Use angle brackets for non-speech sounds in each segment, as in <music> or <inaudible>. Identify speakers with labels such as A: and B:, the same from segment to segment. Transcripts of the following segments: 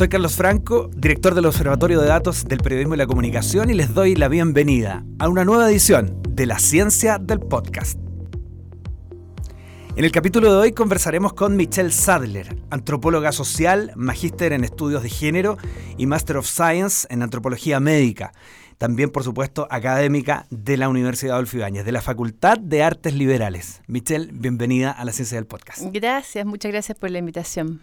A: Soy Carlos Franco, director del Observatorio de Datos del Periodismo y la Comunicación y les doy la bienvenida a una nueva edición de La Ciencia del Podcast. En el capítulo de hoy conversaremos con Michelle Sadler, antropóloga social, magíster en estudios de género y Master of Science en antropología médica. También, por supuesto, académica de la Universidad Adolfo Ibáñez, de la Facultad de Artes Liberales. Michelle, bienvenida a la Ciencia del Podcast.
B: Gracias, muchas gracias por la invitación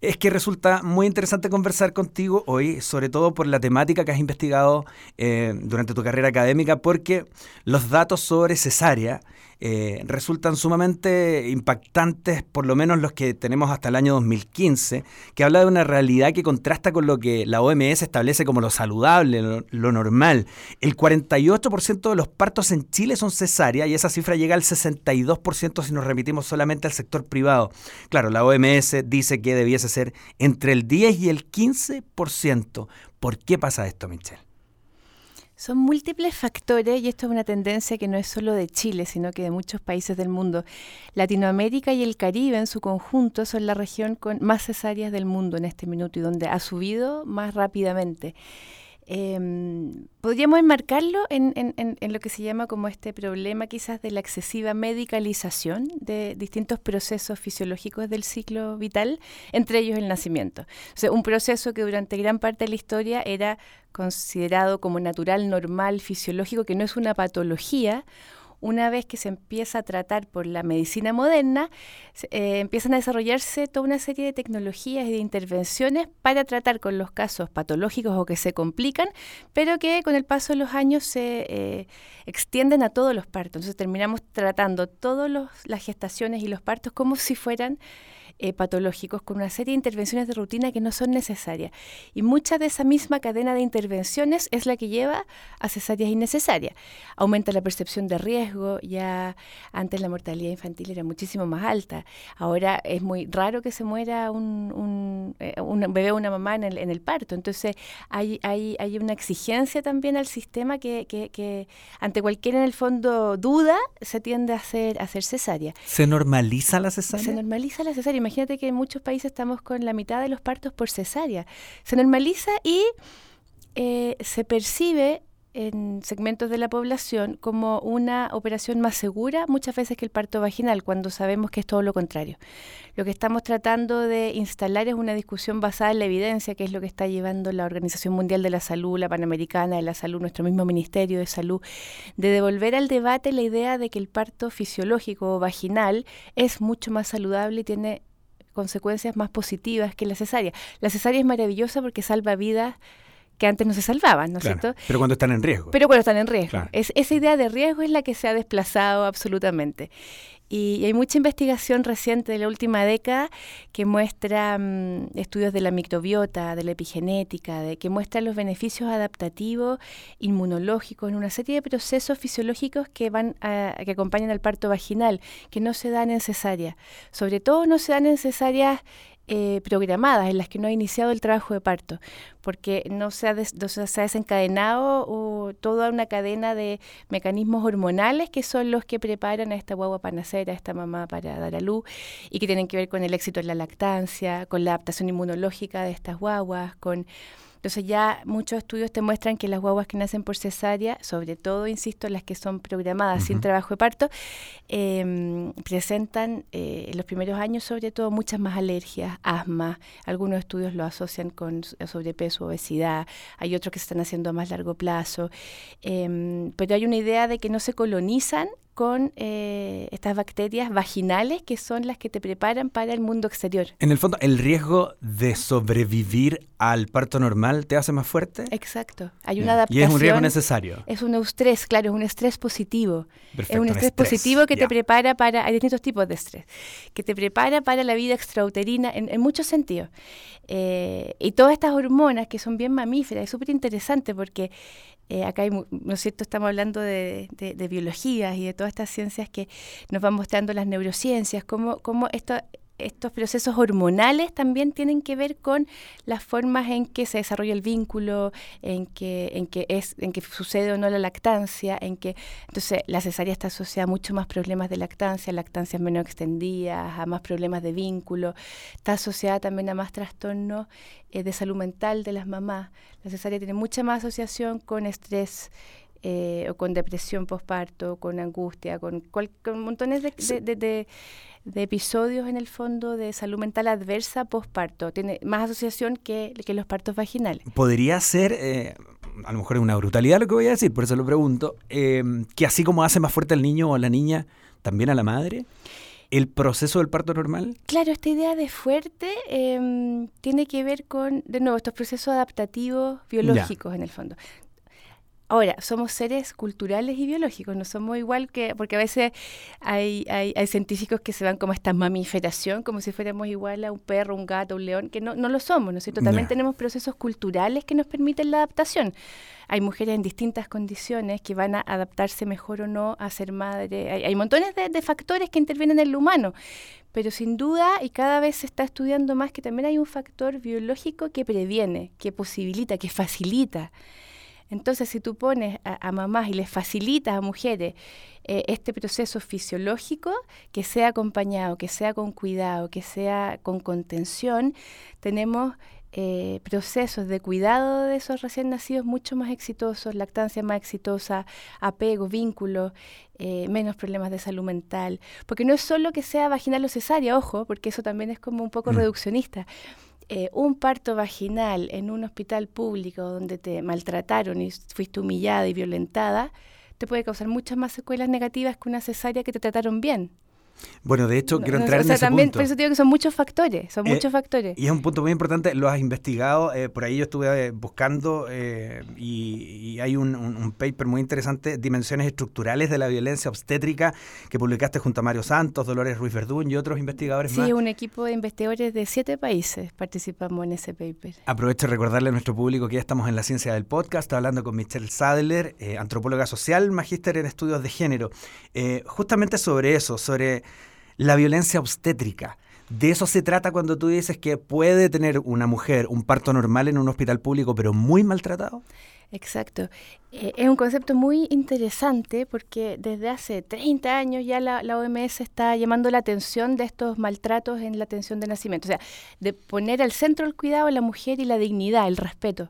A: es que resulta muy interesante conversar contigo hoy, sobre todo por la temática que has investigado eh, durante tu carrera académica, porque los datos sobre cesárea eh, resultan sumamente impactantes, por lo menos los que tenemos hasta el año 2015, que habla de una realidad que contrasta con lo que la OMS establece como lo saludable, lo, normal. El 48% de los partos en Chile son cesárea y esa cifra llega al 62% si nos remitimos solamente al sector privado. Claro, la OMS dice que debiese ser entre el 10 y el 15%. ¿Por qué pasa esto, Michelle?
B: Son múltiples factores y esto es una tendencia que no es solo de Chile, sino que de muchos países del mundo. Latinoamérica y el Caribe en su conjunto son la región con más cesáreas del mundo en este minuto y donde ha subido más rápidamente. Eh, podríamos enmarcarlo en, en, lo que se llama como este problema quizás de la excesiva medicalización de distintos procesos fisiológicos del ciclo vital, entre ellos el nacimiento. O sea, un proceso que durante gran parte de la historia era considerado como natural, normal, fisiológico, que no es una patología una vez que se empieza a tratar por la medicina moderna, eh, empiezan a desarrollarse toda una serie de tecnologías y de intervenciones para tratar con los casos patológicos o que se complican, pero que con el paso de los años se eh, extienden a todos los partos. Entonces terminamos tratando todas las gestaciones y los partos como si fueran eh, patológicos con una serie de intervenciones de rutina que no son necesarias. Y mucha de esa misma cadena de intervenciones es la que lleva a cesáreas innecesarias. Aumenta la percepción de riesgo, ya antes la mortalidad infantil era muchísimo más alta. Ahora es muy raro que se muera un, un, eh, bebé o una mamá en el, en el parto. Entonces hay, hay, hay, una exigencia también al sistema que, que, que, ante cualquier en el fondo duda se tiende a hacer, a hacer cesárea.
A: ¿Se normaliza la cesárea?
B: Se normaliza la cesárea Imagínate que en muchos países estamos con la mitad de los partos por cesárea. Se normaliza y eh, se percibe en segmentos de la población como una operación más segura muchas veces que el parto vaginal, cuando sabemos que es todo lo contrario. Lo que estamos tratando de instalar es una discusión basada en la evidencia, que es lo que está llevando la Organización Mundial de la Salud, la Panamericana de la Salud, nuestro mismo Ministerio de Salud, de devolver al debate la idea de que el parto fisiológico o vaginal es mucho más saludable y tiene consecuencias más positivas que la cesárea. La cesárea es maravillosa porque salva vidas que antes no se salvaban, ¿no es cierto?
A: Pero cuando están en riesgo.
B: Pero cuando están en riesgo. Es, esa idea de riesgo es la que se ha desplazado absolutamente. Y, hay mucha investigación reciente de la última década que muestra mm, estudios de la microbiota, de la epigenética, de, que muestran los beneficios adaptativos, inmunológicos, en una serie de procesos fisiológicos que van que acompañan al parto vaginal, que no se dan en cesárea. Sobre todo no se dan en cesáreas eh, programadas en las que no ha iniciado el trabajo de parto, porque no se ha, se ha desencadenado toda una cadena de mecanismos hormonales que son los que preparan a esta guagua para nacer, a esta mamá para dar a luz, y que tienen que ver con el éxito en la lactancia, con la adaptación inmunológica de estas guaguas, con entonces ya muchos estudios te muestran que las guaguas que nacen por cesárea, sobre todo, insisto, las que son programadas sin trabajo de parto, em, presentan eh, en los primeros años sobre todo muchas más alergias, asma, algunos estudios lo asocian con sobrepeso, obesidad, hay otros que se están haciendo a más largo plazo, em, pero hay una idea de que no se colonizan con eh, estas bacterias vaginales que son las que te preparan para el mundo exterior.
A: En el fondo, el riesgo de sobrevivir al parto normal te hace más fuerte.
B: Exacto. Hay una adaptación.
A: Y es un riesgo necesario.
B: Es un estrés, claro, es un estrés positivo. es un estrés, positivo que te prepara para. Hay distintos tipos de estrés. Que te prepara para la vida extrauterina en, muchos sentidos. Eh, y todas estas hormonas que son bien mamíferas, es súper interesante porque eh, acá, hay, ¿no es cierto?, estamos hablando de, de, biologías y de todas estas ciencias que nos van mostrando las neurociencias, cómo, cómo esto estos procesos hormonales también tienen que ver con las formas en que se desarrolla el vínculo, en que, en que es, en que sucede o no la lactancia, en que entonces la cesárea está asociada a mucho más problemas de lactancia, lactancias menos extendidas, a más problemas de vínculo, está asociada también a más trastornos eh, de salud mental de las mamás. La cesárea tiene mucha más asociación con estrés eh, o con depresión postparto, con angustia, con, con montones de, de, episodios en el fondo de salud mental adversa postparto. Tiene más asociación que, que los partos vaginales.
A: Podría ser, eh, a lo mejor es una brutalidad lo que voy a decir, por eso lo pregunto, eh, que así como hace más fuerte al niño o a la niña, también a la madre. ¿El proceso del parto normal?
B: Claro, esta idea de fuerte em, tiene que ver con, de nuevo, estos procesos adaptativos biológicos en el fondo. Ahora, somos seres culturales y biológicos, no somos igual que, porque a veces hay, hay, científicos que se van como esta mamiferación, como si fuéramos igual a un perro, un gato, un león, que no, no lo somos, ¿no es cierto? También tenemos procesos culturales que nos permiten la adaptación. Hay mujeres en distintas condiciones que van a adaptarse mejor o no a ser madre. Hay, montones de, de factores que intervienen en lo humano, pero sin duda, y cada vez se está estudiando más, que también hay un factor biológico que previene, que posibilita, que facilita entonces, si tú pones a, mamás y les facilitas a mujeres eh, este proceso fisiológico, que sea acompañado, que sea con cuidado, que sea con contención, tenemos eh, procesos de cuidado de esos recién nacidos mucho más exitosos, lactancia más exitosa, apego, vínculo, eh, menos problemas de salud mental. Porque no es solo que sea vaginal o cesárea, ojo, porque eso también es como un poco mm. reduccionista. Eh, un parto vaginal en un hospital público donde te maltrataron y fuiste humillada y violentada, te puede causar muchas más secuelas negativas que una cesárea que te trataron bien.
A: Bueno, de hecho, quiero entrar en ese
B: también,
A: punto.
B: Por eso digo que son muchos factores, son eh, muchos factores.
A: Y es un punto muy importante, lo has investigado, eh, por ahí yo estuve eh, buscando y, hay un, paper muy interesante, Dimensiones Estructurales de la Violencia Obstétrica, que publicaste junto a Mario Santos, Dolores Ruiz Verdún y otros investigadores
B: sí,
A: más.
B: Sí, un equipo de investigadores de siete países participamos en ese paper.
A: Aprovecho de recordarle a nuestro público que ya estamos en la ciencia del podcast, hablando con Michelle Sadler, antropóloga social, magíster en estudios de género, justamente sobre eso, sobre la violencia obstétrica. De eso se trata cuando tú dices que puede tener una mujer un parto normal en un hospital público, pero muy maltratado.
B: Exacto. Eh, es un concepto muy interesante porque desde hace 30 años ya la, OMS está llamando la atención de estos maltratos en la atención de nacimiento. O sea, de poner al centro el cuidado de la mujer y la dignidad, el respeto.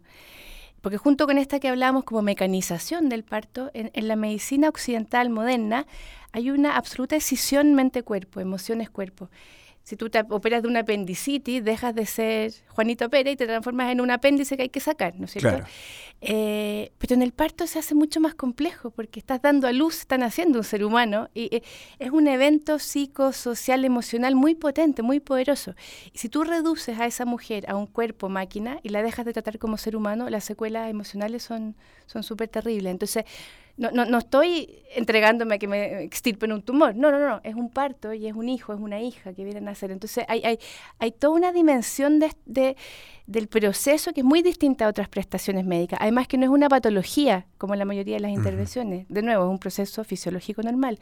B: Porque junto con esta que hablamos como mecanización del parto, en la medicina occidental moderna hay una absoluta escisión mente-cuerpo, emociones-cuerpo si tú te operas de una apendicitis, dejas de ser Juanito Pérez y te transformas en un apéndice que hay que sacar, ¿no es cierto? Eh, pero en el parto se hace mucho más complejo porque estás dando a luz, están haciendo un ser humano y eh, es un evento psicosocial, emocional muy potente, muy poderoso. Y si tú reduces a esa mujer a un cuerpo máquina y la dejas de tratar como ser humano, las secuelas emocionales son súper terribles. Entonces, no, no, no estoy entregándome a que me extirpen un tumor. No, no, no. Es un parto y es un hijo, es una hija que viene a nacer. Entonces hay, hay, hay toda una dimensión de, de, del proceso que es muy distinta a otras prestaciones médicas. Además que no es una patología como la mayoría de las intervenciones. De nuevo, es un proceso fisiológico normal.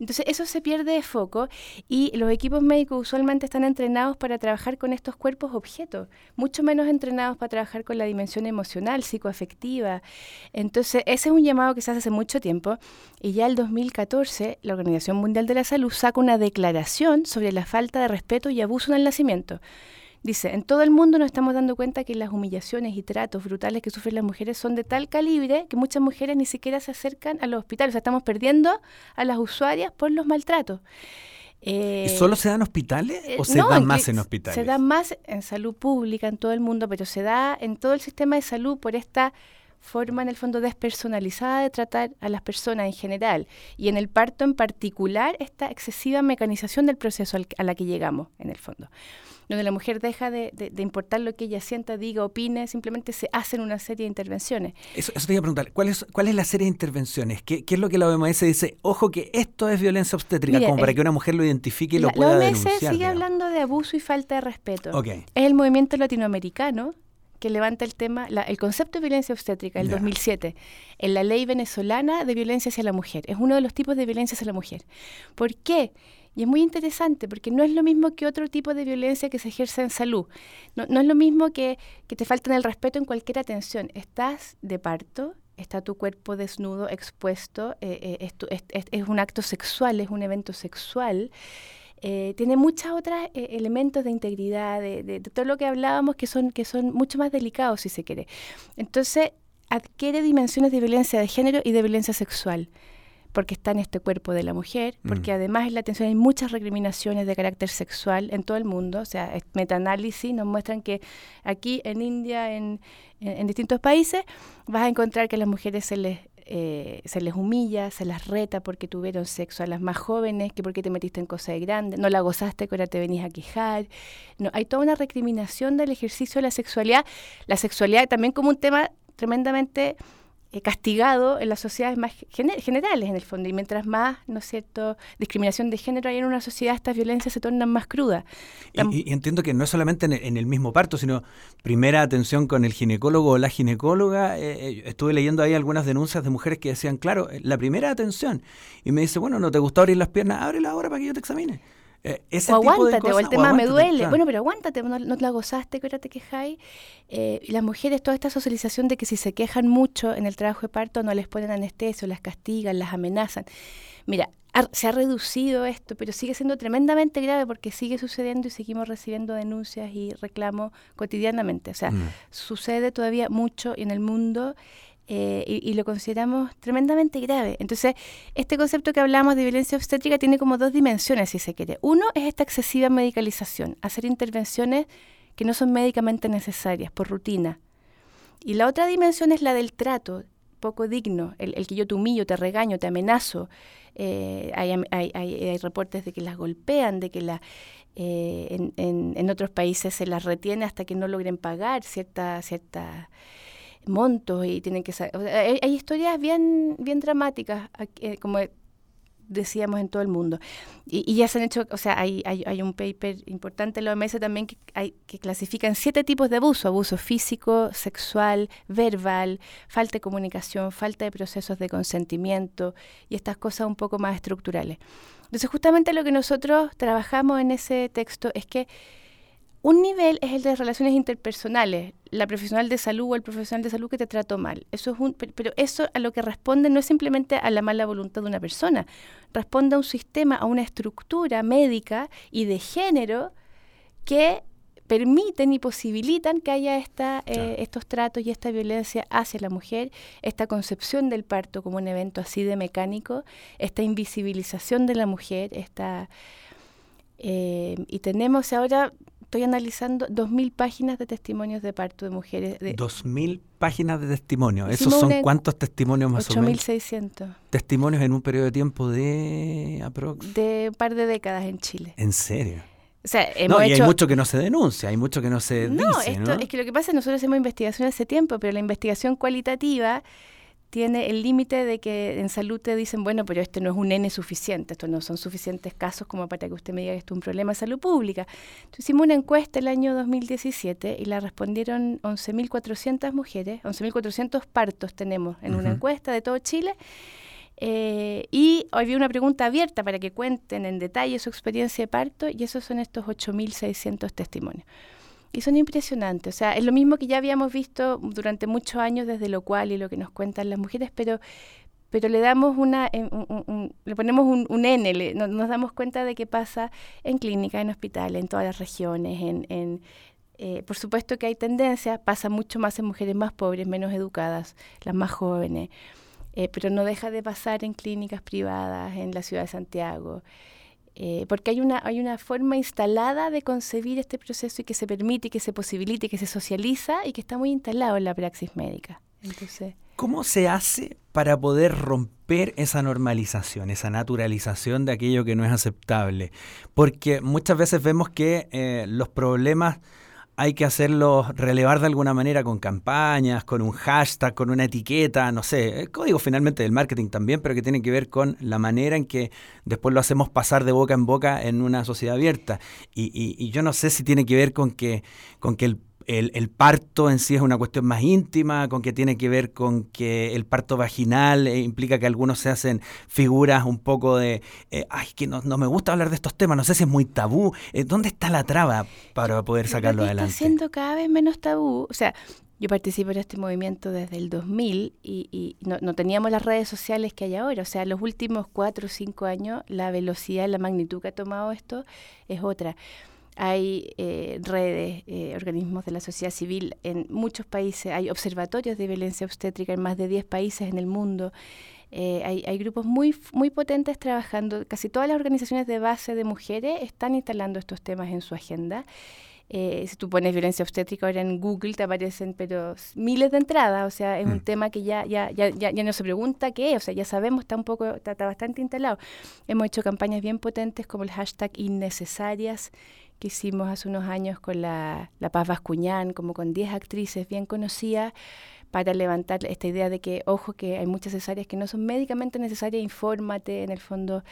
B: Entonces eso se pierde de foco y los equipos médicos usualmente están entrenados para trabajar con estos cuerpos objetos, mucho menos entrenados para trabajar con la dimensión emocional, psicoafectiva. Entonces ese es un llamado que se hace hace mucho tiempo y ya el 2014 la Organización Mundial de la Salud saca una declaración sobre la falta de respeto y abuso en el nacimiento. Dice, en todo el mundo nos estamos dando cuenta que las humillaciones y tratos brutales que sufren las mujeres son de tal calibre que muchas mujeres ni siquiera se acercan a los hospitales. O sea, estamos perdiendo a las usuarias por los maltratos.
A: ¿Y solo se da en hospitales o se da más en hospitales?
B: Se da más en salud pública en todo el mundo, pero se da en todo el sistema de salud por esta forma en el fondo despersonalizada de tratar a las personas en general y en el parto en particular esta excesiva mecanización del proceso a la que llegamos en el fondo donde la mujer deja de, importar lo que ella sienta, diga, opine, simplemente se hacen una serie de intervenciones.
A: Eso, te iba a preguntar, ¿cuál es, cuál es la serie de intervenciones? ¿Qué, es lo que la OMS dice? Ojo que esto es violencia obstétrica, como para que una mujer lo identifique y lo pueda denunciar.
B: La OMS sigue hablando de abuso y falta de respeto. Es el movimiento latinoamericano que levanta el tema, el concepto de violencia obstétrica, el 2007, en la ley venezolana de violencia hacia la mujer. Es uno de los tipos de violencia hacia la mujer. ¿Por qué? Y es muy interesante porque no es lo mismo que otro tipo de violencia que se ejerce en salud. No, es lo mismo que, que te falten el respeto en cualquier atención. Estás de parto, está tu cuerpo desnudo, expuesto, eh, eh, es, un acto sexual, es un evento sexual. Eh, tiene muchos otros elementos de integridad, de, todo lo que hablábamos, que son, que son mucho más delicados, si se quiere. Entonces, adquiere dimensiones de violencia de género y de violencia sexual porque está en este cuerpo de la mujer, porque mm. además en la atención hay muchas recriminaciones de carácter sexual en todo el mundo, o sea, metaanálisis nos muestran que aquí en India, en, distintos países, vas a encontrar que a las mujeres se les, eh, se les humilla, se las reta porque tuvieron sexo, a las más jóvenes que porque te metiste en cosas de grande, no la gozaste que ahora te venís a quejar, no, hay toda una recriminación del ejercicio de la sexualidad, la sexualidad también como un tema tremendamente eh, castigado en las sociedades más generales, en el fondo. Y mientras más, ¿no es cierto?, discriminación de género hay en una sociedad, estas violencias se tornan más crudas.
A: Y, entiendo que no es solamente en el, mismo parto, sino primera atención con el ginecólogo o la ginecóloga. Eh, eh, estuve leyendo ahí algunas denuncias de mujeres que decían, claro, la primera atención. Y me dice, bueno, ¿no te gusta abrir las piernas? Ábrela ahora para que yo te examine.
B: Eh, o aguántate, o el tema me duele. Bueno, pero aguántate, no, no te la gozaste, que ahora te quejáis. Eh, las mujeres, toda esta socialización de que si se quejan mucho en el trabajo de parto no les ponen anestesio, las castigan, las amenazan. Mira, se ha reducido esto, pero sigue siendo tremendamente grave porque sigue sucediendo y seguimos recibiendo denuncias y reclamos cotidianamente. O sea, mm. sucede todavía mucho en el mundo eh, y, lo consideramos tremendamente grave. Entonces, este concepto que hablamos de violencia obstétrica tiene como dos dimensiones, si se quiere. Uno es esta excesiva medicalización, hacer intervenciones que no son médicamente necesarias, por rutina. Y la otra dimensión es la del trato, poco digno, el, que yo te humillo, te regaño, te amenazo. Eh, hay, hay, hay, reportes de que las golpean, de que la, eh, en, en, en, otros países se las retiene hasta que no logren pagar cierta, cierta montos y tienen que hay, historias bien bien dramáticas eh, como decíamos en todo el mundo. Y, ya se han hecho o sea hay, hay, un paper importante en la OMS también que hay que clasifican siete tipos de abuso abuso físico sexual verbal falta de comunicación falta de procesos de consentimiento y estas cosas un poco más estructurales. Entonces justamente lo que nosotros trabajamos en ese texto es que un nivel es el de relaciones interpersonales, la profesional de salud o el profesional de salud que te trató mal. Eso es un, pero eso a lo que responde no es simplemente a la mala voluntad de una persona, responde a un sistema, a una estructura médica y de género que permiten y posibilitan que haya esta, eh, estos tratos y esta violencia hacia la mujer, esta concepción del parto como un evento así de mecánico, esta invisibilización de la mujer, esta... Eh, y tenemos ahora estoy analizando 2.000 páginas de testimonios de parto de mujeres. De
A: 2.000 páginas de testimonios. ¿Esos son cuántos testimonios más o menos?
B: 8.600.
A: Testimonios en un periodo de tiempo de aprox.
B: De un par de décadas en Chile.
A: ¿En serio? O sea, hemos no, y hay mucho que no se denuncia, hay mucho que no se no, dice, esto,
B: Es que lo que pasa es que nosotros hacemos investigación hace tiempo, pero la investigación cualitativa tiene el límite de que en salud te dicen, bueno, pero este no es un N suficiente, estos no son suficientes casos como para que usted me diga que esto es un problema de salud pública. Entonces hicimos una encuesta el año 2017 y la respondieron 11.400 mujeres, 11.400 partos tenemos en una encuesta de todo Chile. Eh, y había una pregunta abierta para que cuenten en detalle su experiencia de parto y esos son estos 8.600 testimonios y son impresionantes. O sea, es lo mismo que ya habíamos visto durante muchos años desde lo cual y lo que nos cuentan las mujeres, pero pero le damos una, eh, le ponemos un, un N, nos damos cuenta de qué pasa en clínicas, en hospitales, en todas las regiones, en, en eh, por supuesto que hay tendencia, pasa mucho más en mujeres más pobres, menos educadas, las más jóvenes, eh, pero no deja de pasar en clínicas privadas, en la ciudad de Santiago. Eh, porque hay una, hay una forma instalada de concebir este proceso y que se permite, que se posibilite, que se socializa y que está muy instalado en la praxis médica. Entonces,
A: ¿Cómo se hace para poder romper esa normalización, esa naturalización de aquello que no es aceptable? Porque muchas veces vemos que eh, los problemas hay que hacerlo relevar de alguna manera con campañas, con un hashtag, con una etiqueta, no sé, el código finalmente del marketing también, pero que tiene que ver con la manera en que después lo hacemos pasar de boca en boca en una sociedad abierta. Y, y, yo no sé si tiene que ver con que, con que el el, parto en sí es una cuestión más íntima, con que tiene que ver con que el parto vaginal eh, implica que algunos se hacen figuras un poco de, eh, ay, que no, me gusta hablar de estos temas, no sé si es muy tabú. ¿Dónde está la traba para poder sacarlo adelante?
B: Está siendo cada vez menos tabú. O sea, yo participo en este movimiento desde el 2000 y, no, teníamos las redes sociales que hay ahora. O sea, los últimos cuatro o cinco años la velocidad, la magnitud que ha tomado esto es otra. Hay eh, redes, eh, organismos de la sociedad civil en muchos países, hay observatorios de violencia obstétrica en más de 10 países en el mundo. Eh, hay, hay, grupos muy, muy potentes trabajando, casi todas las organizaciones de base de mujeres están instalando estos temas en su agenda eh, si tú pones violencia obstétrica ahora en Google te aparecen pero miles de entradas, o sea, es un mm. tema que ya, ya, ya, ya, no se pregunta qué es, o sea, ya sabemos, está un poco, está, bastante instalado. Hemos hecho campañas bien potentes como el hashtag innecesarias que hicimos hace unos años con la, la Paz Vascuñán, como con 10 actrices bien conocidas para levantar esta idea de que, ojo, que hay muchas cesáreas que no son médicamente necesarias, infórmate, en el fondo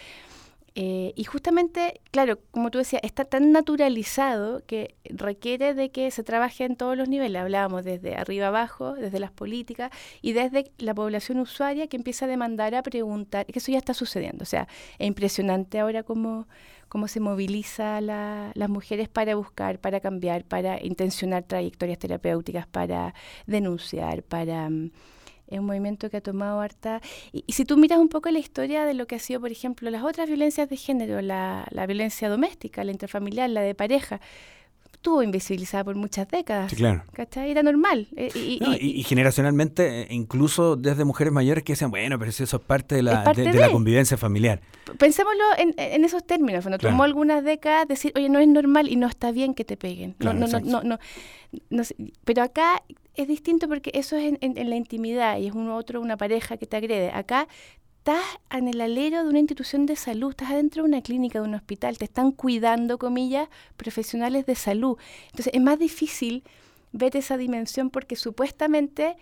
B: eh, y justamente, claro, como tú decías, está tan naturalizado que requiere de que se trabaje en todos los niveles. Hablábamos desde arriba abajo, desde las políticas y desde la población usuaria que empieza a demandar, a preguntar, que eso ya está sucediendo. O sea, es impresionante ahora cómo, cómo se moviliza las mujeres para buscar, para cambiar, para intencionar trayectorias terapéuticas, para denunciar, para... Mm, es un movimiento que ha tomado harta... Y, si tú miras un poco la historia de lo que ha sido, por ejemplo, las otras violencias de género, la, la violencia doméstica, la intrafamiliar, la de pareja, estuvo invisibilizada por muchas décadas. Sí, claro. ¿Cachai? Era normal.
A: Eh, y, generacionalmente, eh, incluso desde mujeres mayores que decían, bueno, pero eso es parte de la, de, la convivencia familiar.
B: Pensémoslo en, en esos términos. Cuando tomó algunas décadas decir, oye, no es normal y no está bien que te peguen. no, no, no, no, no, Pero acá es distinto porque eso es en, la intimidad y es uno otro, una pareja que te agrede. Acá estás en el alero de una institución de salud, estás adentro de una clínica, de un hospital, te están cuidando, comillas, profesionales de salud. Entonces es más difícil ver esa dimensión porque supuestamente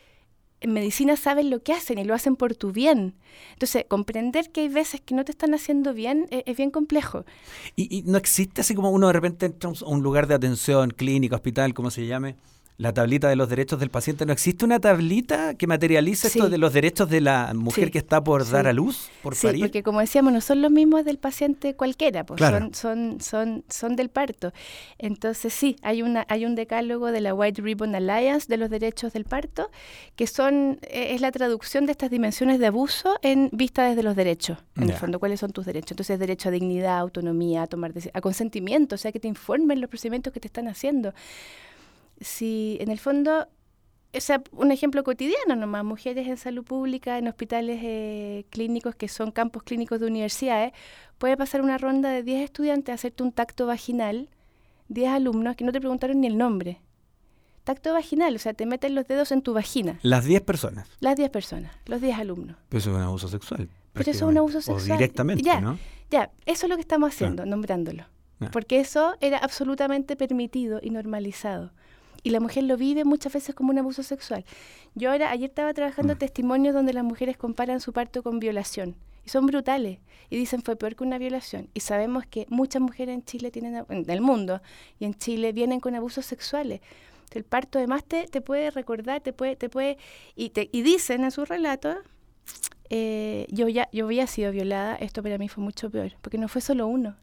B: en medicina saben lo que hacen y lo hacen por tu bien. Entonces, comprender que hay veces que no te están haciendo bien es, bien complejo.
A: ¿Y, ¿Y, no existe así como uno de repente entra a un lugar de atención, clínica, hospital, como se llame, la tablita de los derechos del paciente. ¿No existe una tablita que materialice esto de los derechos de la mujer que está por dar a luz, por
B: sí, porque como decíamos, no son los mismos del paciente cualquiera, pues son, son, son, son del parto. Entonces sí, hay, una, hay un decálogo de la White Ribbon Alliance de los derechos del parto, que son e, es la traducción de estas dimensiones de abuso en vista desde los derechos, en el fondo, cuáles son tus derechos. Entonces, derecho a dignidad, autonomía, a tomar a consentimiento, o sea, que te informen los procedimientos que te están haciendo si en el fondo, es un ejemplo cotidiano nomás, mujeres en salud pública, en hospitales eh, clínicos que son campos clínicos de universidades, puede pasar una ronda de 10 estudiantes a hacerte un tacto vaginal, 10 alumnos que no te preguntaron ni el nombre. Tacto vaginal, o sea, te meten los dedos en tu vagina.
A: Las 10 personas.
B: Las 10 personas, los 10 alumnos.
A: Pero eso es un abuso sexual.
B: Pero eso es un abuso sexual.
A: O directamente,
B: ya,
A: ¿no?
B: Ya, eso es lo que estamos haciendo, nombrándolo. Porque eso era absolutamente permitido y normalizado y la mujer lo vive muchas veces como un abuso sexual. Yo ahora, ayer estaba trabajando mm. testimonios donde las mujeres comparan su parto con violación y son brutales y dicen fue peor que una violación y sabemos que muchas mujeres en Chile tienen, en el mundo y en Chile vienen con abusos sexuales. El parto además te, te puede recordar, te puede, te puede, y, te, y dicen en su relato, eh, yo ya, yo había sido violada, esto para mí fue mucho peor, porque no fue solo uno,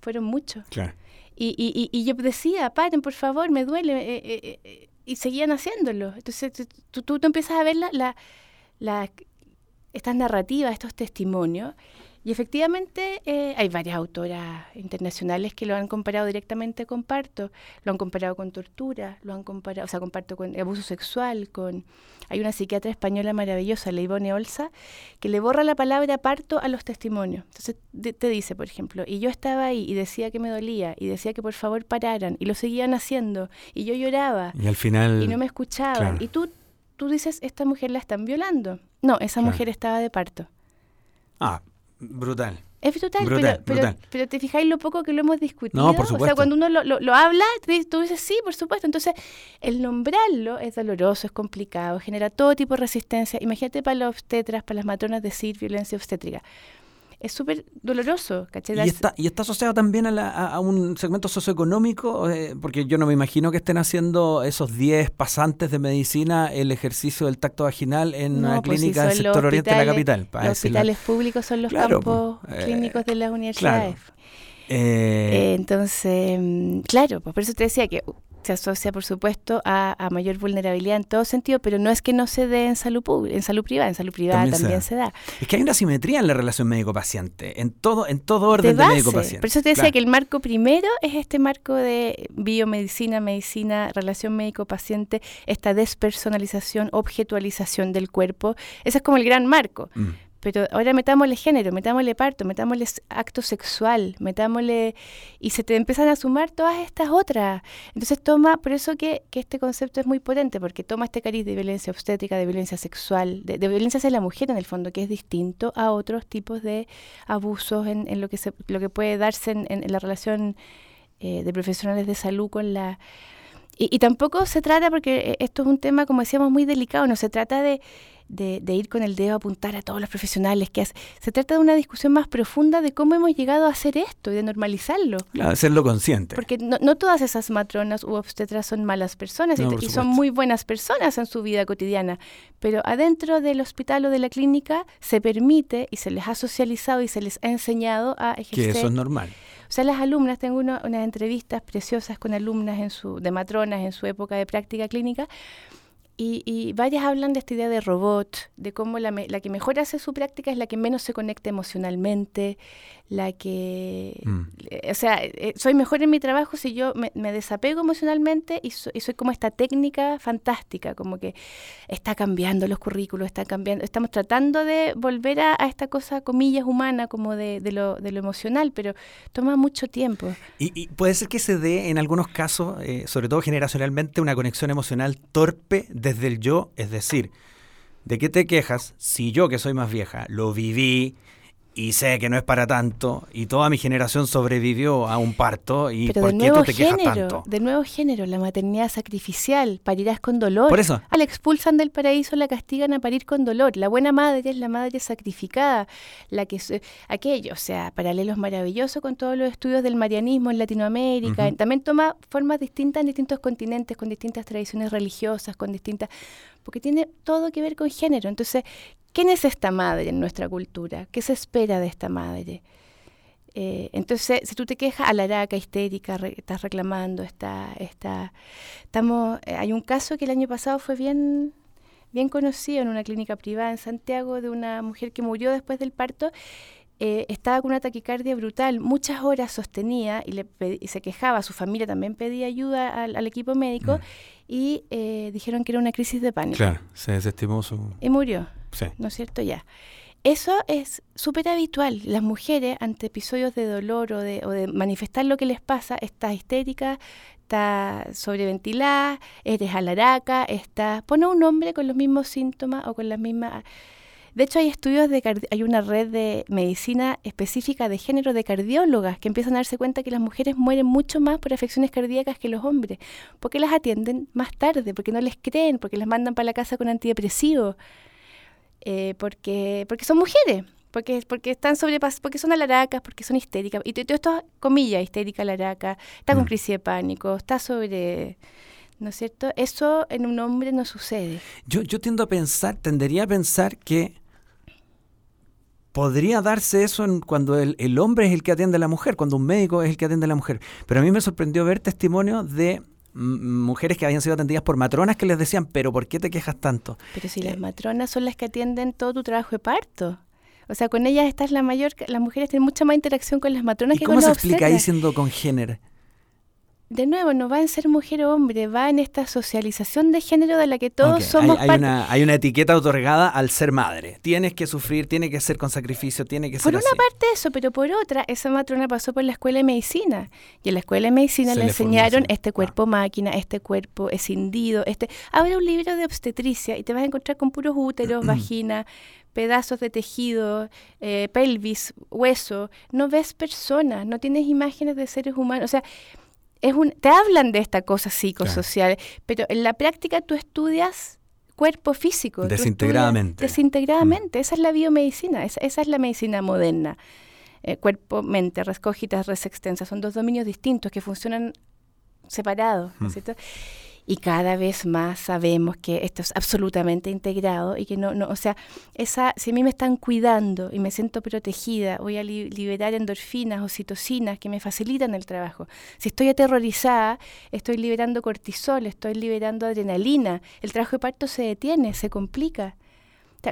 B: fueron muchos.
A: Claro.
B: Y, y, yo decía, paren, por favor, me duele. Eh, eh, eh", y seguían haciéndolo. Entonces tú, tú, empiezas a ver la, la, la, estas narrativas, estos testimonios, y efectivamente eh, hay varias autoras internacionales que lo han comparado directamente con parto, lo han comparado con tortura, lo han comparado, o sea, con parto con abuso sexual, con hay una psiquiatra española maravillosa, Leivone Olsa, que le borra la palabra parto a los testimonios. Entonces te dice, por ejemplo, y yo estaba ahí y decía que me dolía y decía que por favor pararan y lo seguían haciendo y yo lloraba
A: y al final
B: y no me escuchaban y tú tú dices esta mujer la están violando. No, esa mujer estaba de parto.
A: Ah, Brutal.
B: Es brutal, pero, pero, te fijáis lo poco que lo hemos discutido. No, por supuesto. O sea, cuando uno lo, lo, habla, tú dices, sí, por supuesto. Entonces, el nombrarlo es doloroso, es complicado, genera todo tipo de resistencia. Imagínate para los obstetras, para las matronas decir violencia obstétrica. Es súper doloroso, ¿cachai?
A: ¿Y está, ¿Y está asociado también a, un segmento socioeconómico? Eh, porque yo no me imagino que estén haciendo esos 10 pasantes de medicina el ejercicio del tacto vaginal en una pues clínica del sector oriente de la capital.
B: Los hospitales públicos son los campos pues, clínicos de las universidades. Eh, entonces, mm, claro, pues por eso te decía que se asocia, por supuesto, a, mayor vulnerabilidad en todo sentido, pero no es que no se dé en salud pública, en salud privada, en salud privada también, se, da.
A: Es que hay una simetría en la relación médico-paciente, en todo, en todo orden de, médico-paciente.
B: Por eso te decía que el marco primero es este marco de biomedicina, medicina, relación médico-paciente, esta despersonalización, objetualización del cuerpo. Ese es como el gran marco. Mm. Pero ahora metámosle género, metámosle parto, metámosle acto sexual, metámosle... Y se te empiezan a sumar todas estas otras. Entonces toma, por eso que, que este concepto es muy potente, porque toma este cariz de violencia obstétrica, de violencia sexual, de, violencia hacia la mujer en el fondo, que es distinto a otros tipos de abusos en, en lo, que se, lo que puede darse en, en la relación eh, de profesionales de salud con la... Y, y tampoco se trata, porque esto es un tema, como decíamos, muy delicado, no se trata de de, ir con el dedo a apuntar a todos los profesionales que Se trata de una discusión más profunda de cómo hemos llegado a hacer esto y de normalizarlo.
A: Claro, hacerlo consciente.
B: Porque no, todas esas matronas u obstetras son malas personas y, son muy buenas personas en su vida cotidiana, pero adentro del hospital o de la clínica se permite y se les ha socializado y se les ha enseñado a ejercer.
A: Que eso es normal.
B: O sea, las alumnas, tengo unas entrevistas preciosas con alumnas en su, de matronas en su época de práctica clínica, y, varias hablan de esta idea de robot, de cómo la, la, que mejor hace su práctica es la que menos se conecta emocionalmente, la que... Mm. O sea, eh, soy mejor en mi trabajo si yo me, desapego emocionalmente y, soy como esta técnica fantástica, como que está cambiando los currículos, está cambiando, estamos tratando de volver a, esta cosa, comillas, humana, como de, lo, de lo emocional, pero toma mucho tiempo.
A: Y, puede ser que se dé en algunos casos, eh, sobre todo generacionalmente, una conexión emocional torpe desde el yo, es decir, ¿de qué te quejas si yo que soy más vieja lo viví? Y sé que no es para tanto y toda mi generación sobrevivió a un parto y ¿por qué tú te quejas tanto?
B: De nuevo género, la maternidad sacrificial, parirás con dolor.
A: Por eso.
B: la expulsan del paraíso, la castigan a parir con dolor. La buena madre es la madre sacrificada, la que aquello, o sea, paralelos maravillosos con todos los estudios del marianismo en Latinoamérica. También toma formas distintas en distintos continentes, con distintas tradiciones religiosas, con distintas porque tiene todo que ver con género. Entonces, ¿quién es esta madre en nuestra cultura? ¿Qué se espera de esta madre? Eh, entonces, si tú te quejas, alaraca, histérica, estás reclamando, está, está, estamos, eh, hay un caso que el año pasado fue bien, bien conocido en una clínica privada en Santiago de una mujer que murió después del parto. Eh, estaba con una taquicardia brutal, muchas horas sostenía y, le se quejaba, su familia también pedía ayuda al, equipo médico mm. y dijeron que era una crisis de pánico.
A: Claro, se desestimó su...
B: Y murió. ¿no es cierto? Ya. Eso es súper habitual. Las mujeres, ante episodios de dolor o de, o de manifestar lo que les pasa, está histérica, está sobreventilada, eres alaraca, está... Pone un hombre con los mismos síntomas o con las mismas... De hecho, hay estudios de hay una red de medicina específica de género de cardiólogas que empiezan a darse cuenta que las mujeres mueren mucho más por afecciones cardíacas que los hombres, porque las atienden más tarde, porque no les creen, porque las mandan para la casa con antidepresivos. Eh, porque, porque son mujeres, porque, porque están sobrepas porque son alaracas, porque son histéricas. Y todo esto, comillas, histérica, alaraca, está con mm. crisis de pánico, está sobre... ¿No es cierto? Eso en un hombre no sucede.
A: Yo, yo tiendo a pensar, tendería a pensar que podría darse eso en cuando el, el, hombre es el que atiende a la mujer, cuando un médico es el que atiende a la mujer. Pero a mí me sorprendió ver testimonios de mujeres que habían sido atendidas por matronas que les decían, pero ¿por qué te quejas tanto?
B: Pero si las eh, matronas son las que atienden todo tu trabajo de parto. O sea, con ellas estás la mayor, las mujeres tienen mucha más interacción con las matronas que con
A: las
B: ¿Cómo
A: se explica ahí siendo con género?
B: De nuevo, no va en ser mujer o hombre, va en esta socialización de género de la que todos somos
A: hay, hay Una, hay una etiqueta otorgada al ser madre. Tienes que sufrir, tiene que ser con sacrificio, tiene que ser
B: Por una parte eso, pero por otra, esa matrona pasó por la escuela de medicina. Y en la escuela de medicina le, enseñaron este cuerpo máquina, este cuerpo escindido, este... Abre un libro de obstetricia y te vas a encontrar con puros úteros, <clears throat> vagina, pedazos de tejido, eh, pelvis, hueso. No ves personas, no tienes imágenes de seres humanos. O sea es un, te hablan de esta cosa psicosocial, pero en la práctica tú estudias cuerpo físico.
A: Desintegradamente.
B: Desintegradamente. Mm. Esa es la biomedicina, esa, esa es la medicina moderna. Eh, cuerpo, mente, res cógitas, res extensa, son dos dominios distintos que funcionan separados, ¿no es mm. cierto? Y cada vez más sabemos que esto es absolutamente integrado y que no, no o sea, esa, si a mí me están cuidando y me siento protegida, voy a liberar endorfinas o citocinas que me facilitan el trabajo. Si estoy aterrorizada, estoy liberando cortisol, estoy liberando adrenalina, el trabajo de parto se detiene, se complica.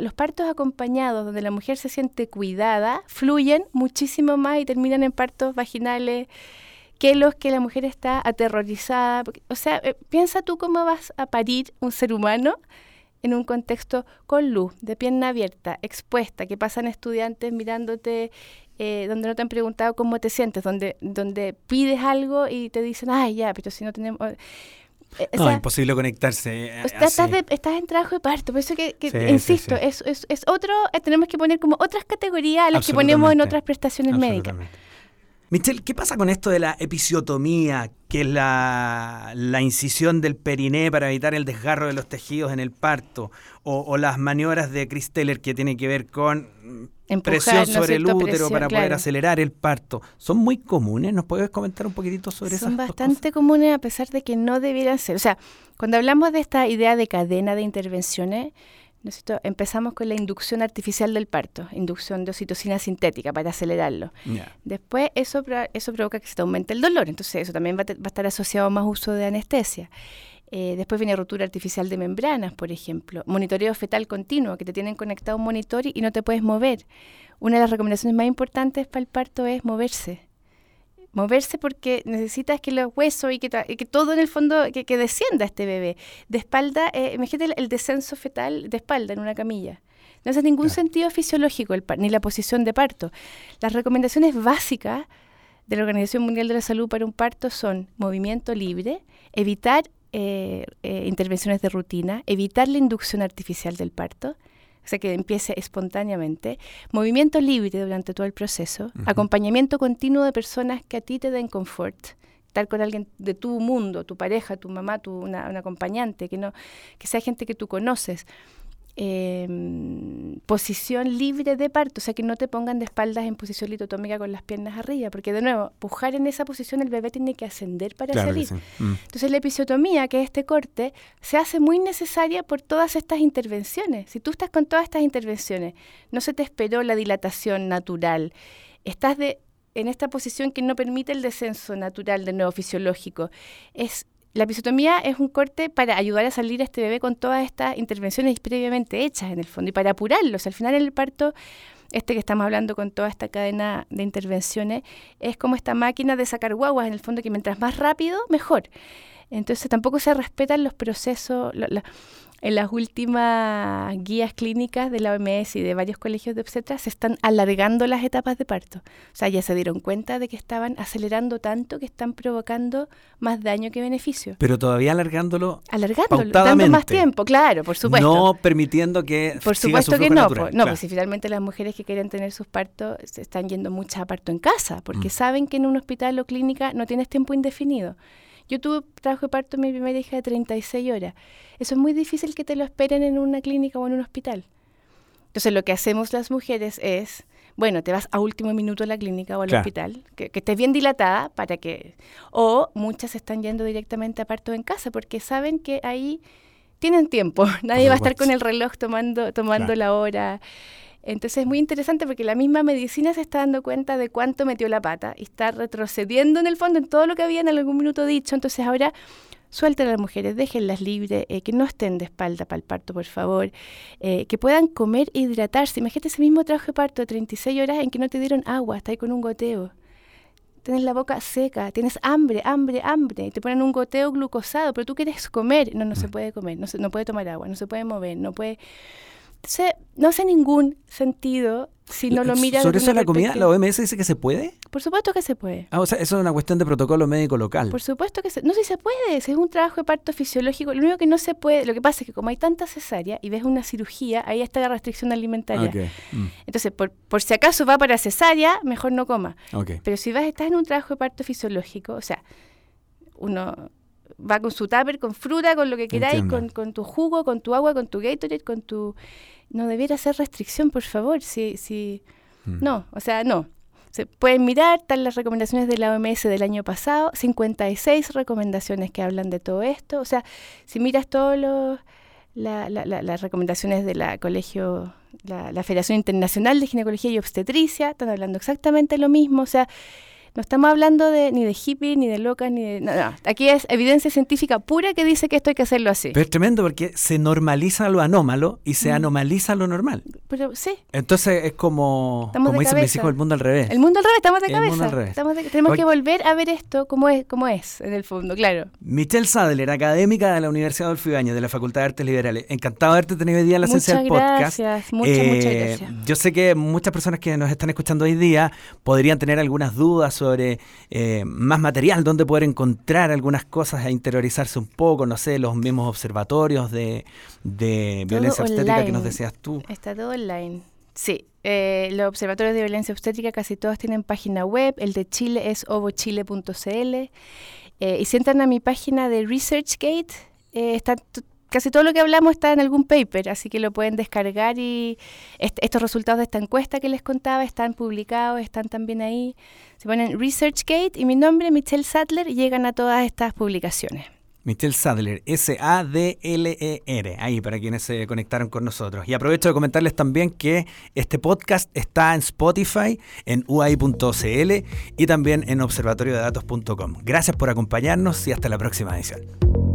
B: los partos acompañados, donde la mujer se siente cuidada, fluyen muchísimo más y terminan en partos vaginales que los que la mujer está aterrorizada. o sea, eh, piensa tú cómo vas a parir un ser humano en un contexto con luz, de pierna abierta, expuesta, que pasan estudiantes mirándote, eh, donde no te han preguntado cómo te sientes, donde, donde pides algo y te dicen, ay, ya, pero si no tenemos...
A: Eh, no, es imposible conectarse.
B: estás, en trabajo de parto, por eso que, insisto, Es, es, es, otro, tenemos que poner como otras categorías a las que ponemos en otras prestaciones médicas.
A: Michelle, ¿qué pasa con esto de la episiotomía, que es la, incisión del periné para evitar el desgarro de los tejidos en el parto? O, las maniobras de Chris Teller que tiene que ver con presión sobre el útero para poder acelerar el parto. ¿Son muy comunes? ¿Nos puedes comentar un poquitito sobre eso?
B: Son bastante comunes a pesar de que no debieran ser. O sea, cuando hablamos de esta idea de cadena de intervenciones, Empezamos con la inducción artificial del parto, inducción de oxitocina sintética para acelerarlo. Después eso, eso provoca que se aumente el dolor, entonces eso también va, a estar asociado a más uso de anestesia. Eh, después viene rotura artificial de membranas, por ejemplo. Monitoreo fetal continuo, que te tienen conectado un monitor y no te puedes mover. Una de las recomendaciones más importantes para el parto es moverse moverse porque necesitas que los huesos y que, que todo en el fondo, que, que, descienda este bebé. De espalda, eh, imagínate el, descenso fetal de espalda en una camilla. No hace ningún sentido fisiológico el ni la posición de parto. Las recomendaciones básicas de la Organización Mundial de la Salud para un parto son movimiento libre, evitar eh, eh, intervenciones de rutina, evitar la inducción artificial del parto, o sea, que empiece espontáneamente, movimiento libre durante todo el proceso, acompañamiento continuo de personas que a ti te den confort, estar con alguien de tu mundo, tu pareja, tu mamá, tu, una, un acompañante, que, no, que sea gente que tú conoces. Em, posición libre de parto, o sea que no te pongan de espaldas en posición litotómica con las piernas arriba, porque de nuevo, pujar en esa posición el bebé tiene que ascender para salir. Mm. Entonces la episiotomía, que es este corte, se hace muy necesaria por todas estas intervenciones. Si tú estás con todas estas intervenciones, no se te esperó la dilatación natural, estás de en esta posición que no permite el descenso natural de nuevo fisiológico, es la episiotomía es un corte para ayudar a salir a este bebé con todas estas intervenciones previamente hechas en el fondo y para apurarlos. Al final el parto, este que estamos hablando con toda esta cadena de intervenciones, es como esta máquina de sacar guaguas en el fondo que mientras más rápido, mejor. Entonces tampoco se respetan los procesos, en las últimas guías clínicas de la OMS y de varios colegios de obstetras se están alargando las etapas de parto. O sea, ya se dieron cuenta de que estaban acelerando tanto que están provocando más daño que beneficio.
A: Pero todavía alargándolo.
B: Alargándolo, dando más tiempo, claro, por supuesto.
A: No permitiendo que.
B: Por supuesto que no. no, pues si finalmente las mujeres que quieren tener sus partos se están yendo muchas a parto en casa, porque mm. saben que en un hospital o clínica no tienes tiempo indefinido. Yo tuve trabajo de parto mi primera hija de 36 horas. Eso es muy difícil que te lo esperen en una clínica o en un hospital. Entonces lo que hacemos las mujeres es, bueno, te vas a último minuto a la clínica o al hospital, que, estés bien dilatada para que... O muchas están yendo directamente a parto en casa porque saben que ahí tienen tiempo. <laughs> Nadie va a estar con el reloj tomando, tomando la hora. Entonces es muy interesante porque la misma medicina se está dando cuenta de cuánto metió la pata y está retrocediendo en el fondo en todo lo que había en algún minuto dicho. Entonces ahora suelten a las mujeres, déjenlas libres, eh, que no estén de espalda para el parto, por favor, eh, que puedan comer e hidratarse. Imagínate ese mismo trabajo de parto de 36 horas en que no te dieron agua, está ahí con un goteo. Tienes la boca seca, tienes hambre, hambre, hambre, y te ponen un goteo glucosado, pero tú quieres comer. No, no se mm. puede comer, no, se, no puede tomar agua, no se puede mover, no puede no hace ningún sentido si no lo miras.
A: Sobre eso la comida, la OMS dice que se puede.
B: Por supuesto que se puede.
A: Ah, o sea, eso es una cuestión de protocolo médico local.
B: Por supuesto que se, no si se puede, es un trabajo de parto fisiológico. Lo único que no se puede, lo que pasa es que como hay tanta cesárea y ves una cirugía, ahí está la restricción alimentaria. Mm. Entonces, por, por, si acaso va para cesárea, mejor no coma. Pero si vas estás en un trabajo de parto fisiológico, o sea, uno va con su tupper, con fruta, con lo que queráis, con, con, tu jugo, con tu agua, con tu Gatorade, con tu... No debiera ser restricción, por favor, si... si... Mm. No, o sea, no. Se pueden mirar, están las recomendaciones de la OMS del año pasado, 56 recomendaciones que hablan de todo esto. O sea, si miras todas las recomendaciones de la colegio, la, la Federación Internacional de Ginecología y Obstetricia, están hablando exactamente lo mismo. O sea, no estamos hablando de, ni de hippie, ni de locas, ni de... No, no. Aquí es evidencia científica pura que dice que esto hay que hacerlo así.
A: Pero es tremendo porque se normaliza lo anómalo y se mm. anomaliza lo normal.
B: Pero sí.
A: Entonces es como, como dicen mis hijos, el mundo al revés.
B: El mundo al revés, estamos de cabeza. Mundo al revés. tenemos que volver a ver esto como es, como es, en el fondo, claro.
A: Michelle Sadler, académica de la Universidad Adolfo Ibáñez, de la Facultad de Artes Liberales. Encantado de haberte tenido hoy día en la Ciencia del Podcast.
B: Gracias, muchas, muchas eh, gracias.
A: Yo sé que muchas personas que nos están escuchando hoy día podrían tener algunas dudas sobre... Eh, eh, más material donde poder encontrar algunas cosas e interiorizarse un poco, no sé, los mismos observatorios de, violencia obstétrica que nos decías tú.
B: Está todo online. Sí, eh, los observatorios de violencia obstétrica casi todos tienen página web, el de Chile es ovochile.cl eh, y si entran a mi página de ResearchGate, eh, está casi todo lo que hablamos está en algún paper, así que lo pueden descargar y estos resultados de esta encuesta que les contaba están publicados, están también ahí. Se ponen ResearchGate y mi nombre, Michelle Sadler, y llegan a todas estas publicaciones.
A: Michelle Sadler, S-A-D-L-E-R, ahí para quienes se conectaron con nosotros. Y aprovecho de comentarles también que este podcast está en Spotify, en UI.cl y también en observatoriodedatos.com. Gracias por acompañarnos y hasta la próxima edición.